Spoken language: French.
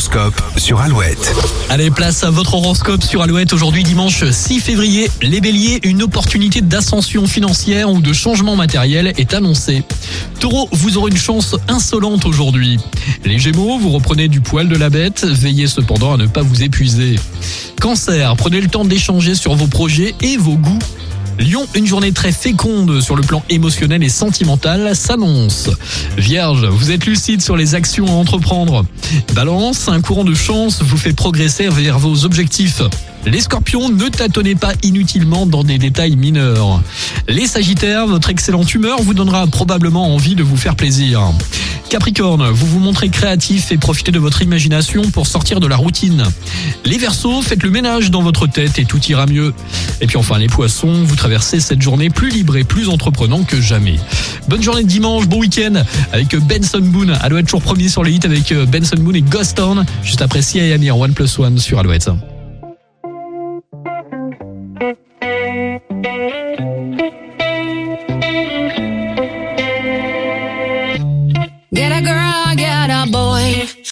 L'horoscope sur Alouette. Allez, place à votre horoscope sur Alouette. Aujourd'hui, dimanche 6 février, les béliers, une opportunité d'ascension financière ou de changement matériel est annoncée. Taureau, vous aurez une chance insolente aujourd'hui. Les gémeaux, vous reprenez du poil de la bête, veillez cependant à ne pas vous épuiser. Cancer, prenez le temps d'échanger sur vos projets et vos goûts. Lyon, une journée très féconde sur le plan émotionnel et sentimental s'annonce. Vierge, vous êtes lucide sur les actions à entreprendre. Balance, un courant de chance vous fait progresser vers vos objectifs. Les scorpions, ne tâtonnez pas inutilement dans des détails mineurs. Les sagittaires, votre excellente humeur vous donnera probablement envie de vous faire plaisir. Capricorne, vous vous montrez créatif et profitez de votre imagination pour sortir de la routine. Les Verseaux, faites le ménage dans votre tête et tout ira mieux. Et puis enfin les poissons, vous traversez cette journée plus libre et plus entreprenant que jamais. Bonne journée de dimanche, bon week-end avec Benson Boone. Alouette toujours premier sur les hits avec euh, Benson Boone et Ghost Town. Juste après CIAMI en One Plus One sur Alouette. Get a girl, get a boy.